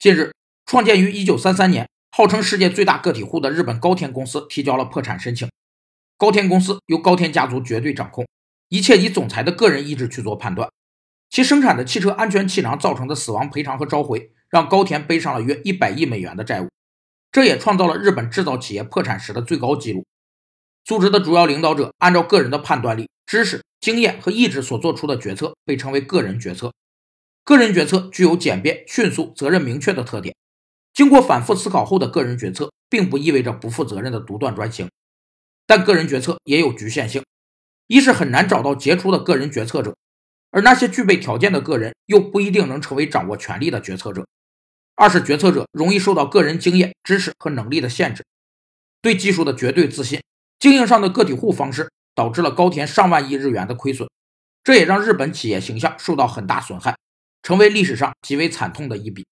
近日，创建于1933年、号称世界最大个体户的日本高田公司提交了破产申请。高田公司由高田家族绝对掌控，一切以总裁的个人意志去做判断。其生产的汽车安全气囊造成的死亡赔偿和召回，让高田背上了约100亿美元的债务，这也创造了日本制造企业破产时的最高纪录。组织的主要领导者按照个人的判断力、知识、经验和意志所做出的决策，被称为个人决策。个人决策具有简便、迅速、责任明确的特点。经过反复思考后的个人决策，并不意味着不负责任的独断专行。但个人决策也有局限性：一是很难找到杰出的个人决策者，而那些具备条件的个人又不一定能成为掌握权力的决策者；二是决策者容易受到个人经验、知识和能力的限制，对技术的绝对自信，经营上的个体户方式，导致了高田上万亿日元的亏损，这也让日本企业形象受到很大损害。成为历史上极为惨痛的一笔。